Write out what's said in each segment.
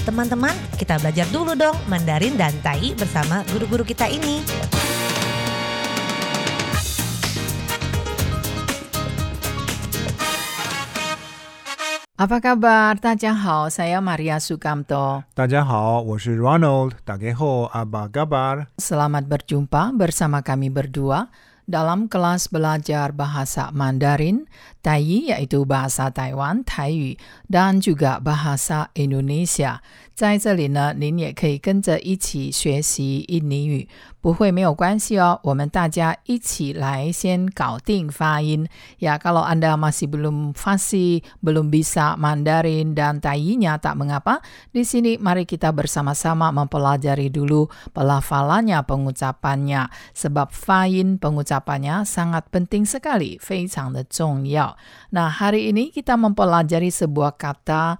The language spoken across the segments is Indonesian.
Teman-teman, kita belajar dulu dong Mandarin dan Tai bersama guru-guru kita ini. Apa kabar? Tadjahau, saya Maria Sukamto. Tadjahau, saya Ronald. Tadjahau, apa kabar? Selamat berjumpa bersama kami berdua dalam kelas belajar bahasa Mandarin, Tai yaitu bahasa Taiwan, Taiyu, dan juga bahasa Indonesia. 在这里呢，您也可以跟着一起学习印尼语，不会没有关系哦。我们大家一起来先搞定发音。Ya, kalau Anda masih belum fasih, belum bisa Mandarin dan Taiyinya tak mengapa. Di sini mari kita bersama-sama mempelajari dulu pelafalannya, pengucapannya. Sebab fain pengucapannya sangat penting sekali, 非常的重要。Nah, hari ini kita mempelajari sebuah kata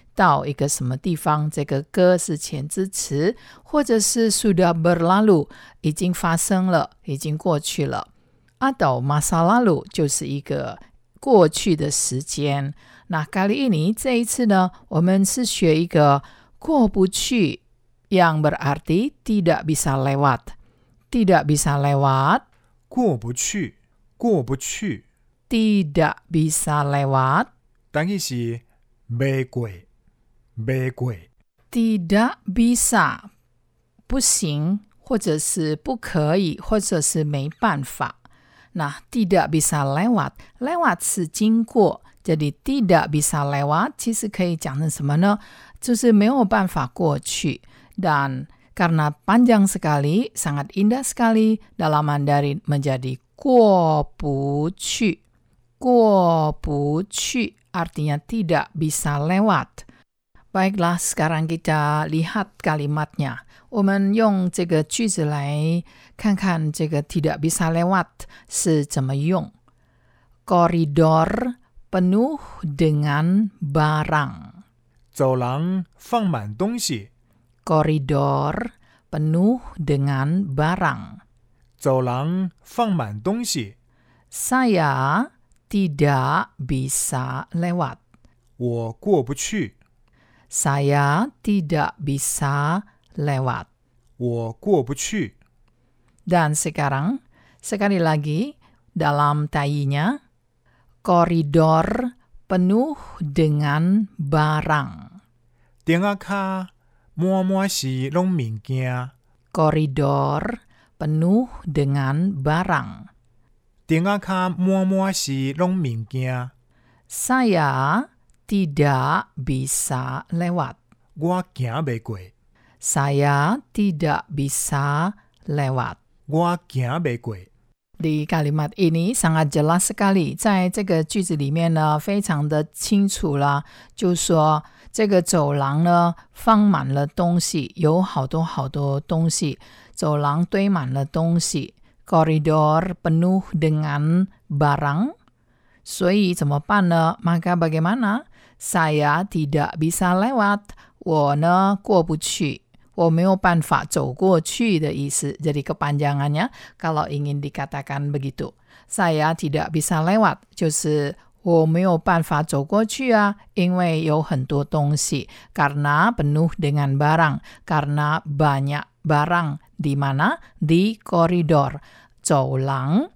到一个什么地方，这个 ke 是前置词，或者是 sudah berlalu 已经发生了，已经过去了。atau masa lalu 就是一个过去的时间。那 kali ini 这一次呢，我们是学一个过不去，yang berarti tidak bisa lewat, tidak bisa lewat, 过不去，过不去， tidak bisa lewat, 但意是没过， 没过， tidak bisa 不行，或者是不可以，或者是没办法。那 tidak bisa lewat lewat 是经过，jadi tidak bisa lewat 其实可以讲成什么呢？就是没有办法过去。Dan karena panjang sekali, sangat indah sekali dalam Mandarin menjadi 过不去。过不去 artinya tidak bisa lewat. Baiklah, sekarang kita lihat kalimatnya. 我们用这个句子来看看这个 tidak bisa lewat 是怎么用。Koridor penuh dengan barang. 走廊放满东西， Koridor penuh dengan barang. 走廊放满东西， Saya tidak bisa lewat. 我过不去， Saya tidak bisa lewat. 我过不去。 Dan sekarang, sekali lagi, dalam tayinya, koridor penuh dengan barang. 电话卡满满是拢物件， Koridor penuh dengan barang. 电话卡满满是拢物件， Saya tidak bisa lewat. 我行袂过， Saya tidak bisa lewat. 我行袂过。 Di kalimat ini sangat jelas sekali，在这个句子里面呢，非常的清楚了，就说这个走廊呢放满了东西，有好多好多东西，走廊堆满了东西，koridor penuh dengan barang，所以怎么办呢？Maka bagaimana? Saya tidak bisa lewat，我呢过不去。我没有办法走过去的意思。Jadi kepanjangannya kalau ingin dikatakan begitu. Saya tidak bisa lewat 就是我没有办法走过去啊，因为有很多东西。Karena penuh dengan barang, karena banyak barang di mana? Di koridor, 走廊。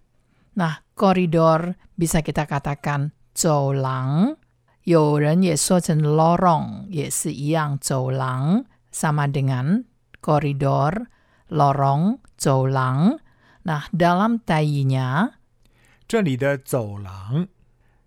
Nah, koridor bisa kita katakan 走廊。 有人也说成 lorong，也是一样，走廊。sama dengan koridor, lorong, 走廊。Nah, dalam tayinya, 这里的走廊，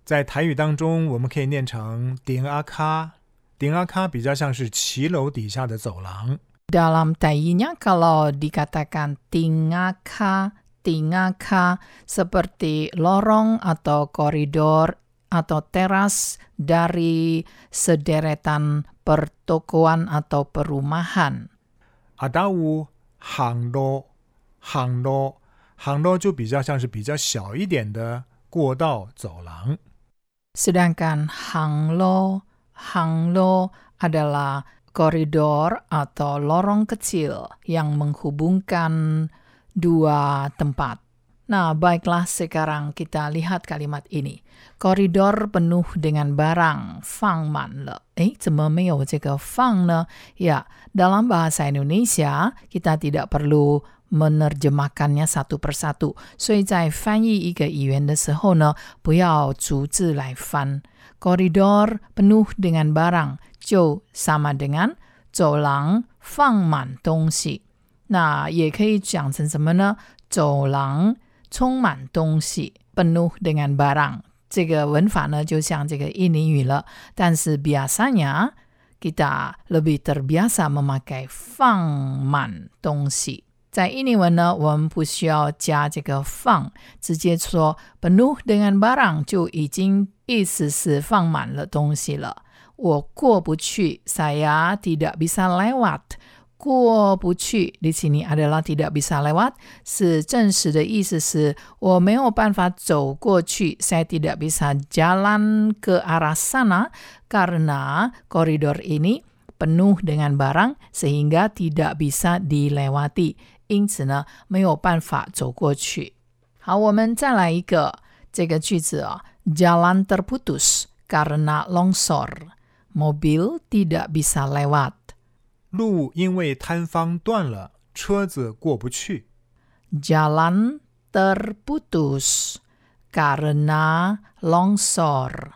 在台语当中我们可以念成顶阿卡，顶阿卡比较像是骑楼底下的走廊。 dalam tayinya kalau dikatakan tingaka, tingaka seperti lorong atau koridor atau teras dari sederetan pertokoan atau perumahan. 阿达乌行路，行路， 航路就比较像是比较小一点的过道走廊。 Sedangkan hanglo, hanglo adalah koridor atau lorong kecil yang menghubungkan dua tempat. Nah, baiklah sekarang kita lihat kalimat ini. Koridor penuh dengan barang, fang man le. Eh, 怎么没有这个放呢？Ya, dalam bahasa Indonesia kita tidak perlu menerjemahkannya satu persatu. 所以在翻译一个语言的时候呢，不要逐字来翻。Koridor penuh dengan barang 就 sama dengan 走廊放满东西。那也可以讲成什么呢？走廊 充满东西，penuh dengan barang。这个文法呢，就像这个印尼语了。但是 biasanya kita lebih terbiasa memakai 放满东西。在印尼文呢，我们不需要加这个放，直接说 penuh dengan barang 就已经意思是放满了东西了。我过不去，saya tidak bisa lewat。 过不去 di sini adalah tidak bisa lewat，是正式的意思是我没有办法走过去，saya tidak bisa jalan ke arah sana karena koridor ini penuh dengan barang sehingga tidak bisa dilewati，因此呢没有办法走过去。好，我们再来一个这个句子啊、jalan terputus karena longsor。mobil tidak bisa lewat. 路因为塌方断了，车子过不去。 Jalan terputus karena longsor.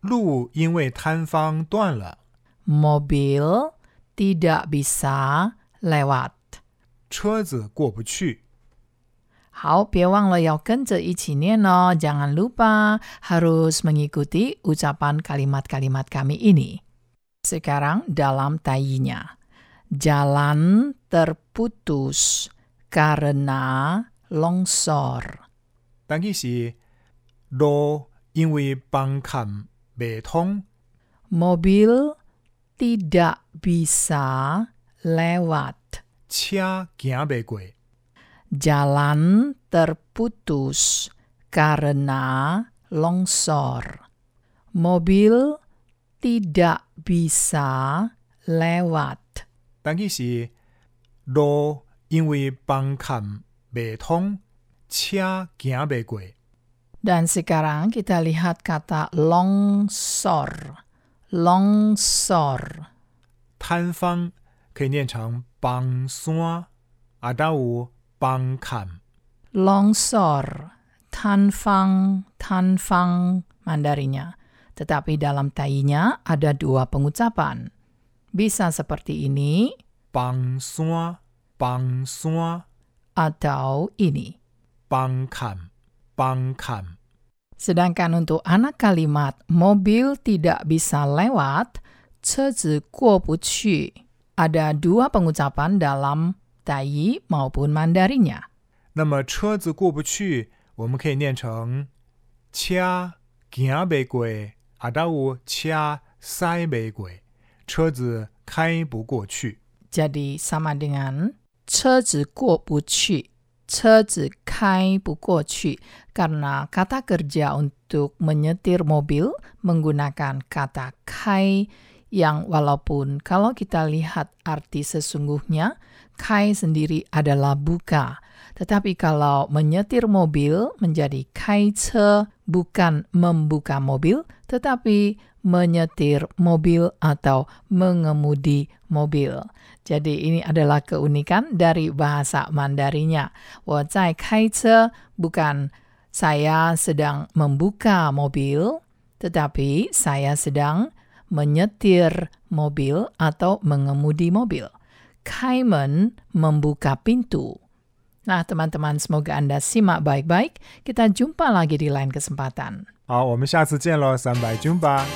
路因为塌方断了， Mobil tidak bisa lewat. 车子过不去。好，别忘了要跟着一起念哦。Jangan lupa harus mengikuti ucapan kalimat-kalimat kami ini. Sekarang dalam tayinya. Jalan terputus karena longsor. 但其实路因为崩坎未通， Mobil tidak bisa lewat. 车行未过。 Jalan terputus karena longsor. Mobil tidak bisa lewat. 但其实路因为崩坎未通，车行未过。 Dan sekarang kita lihat kata longsor. Longsor. 塌方可以念成崩山，啊，但有崩坎。 Longsor. Tanfang, tanfang Mandarinya. Tetapi dalam tayinya ada dua pengucapan. Bisa seperti ini 崩山，崩山， atau ini. 崩坎，崩坎。 Sedangkan untuk anak kalimat mobil tidak bisa lewat, 车子过不去, ada dua pengucapan dalam Taiyi maupun Mandarinya. 那么车子过不去，我们可以念成车行未过，啊，但有车塞未过， 车子开不过去。 Jadi sama dengan 车子过不去,车子开不过去. Karena kata kerja untuk menyetir mobil menggunakan kata kai yang walaupun kalau kita lihat arti sesungguhnya, kai sendiri adalah buka. tetapi kalau menyetir mobil menjadi kaice bukan membuka mobil, tetapi menyetir mobil atau mengemudi mobil. Jadi ini adalah keunikan dari bahasa Mandarinya. Wozai kaice bukan saya sedang membuka mobil, tetapi saya sedang menyetir mobil atau mengemudi mobil. Kaimen membuka pintu. Nah, teman-teman, semoga Anda simak baik-baik. Kita jumpa lagi di lain kesempatan. 好，我们下次见喽，三百军吧。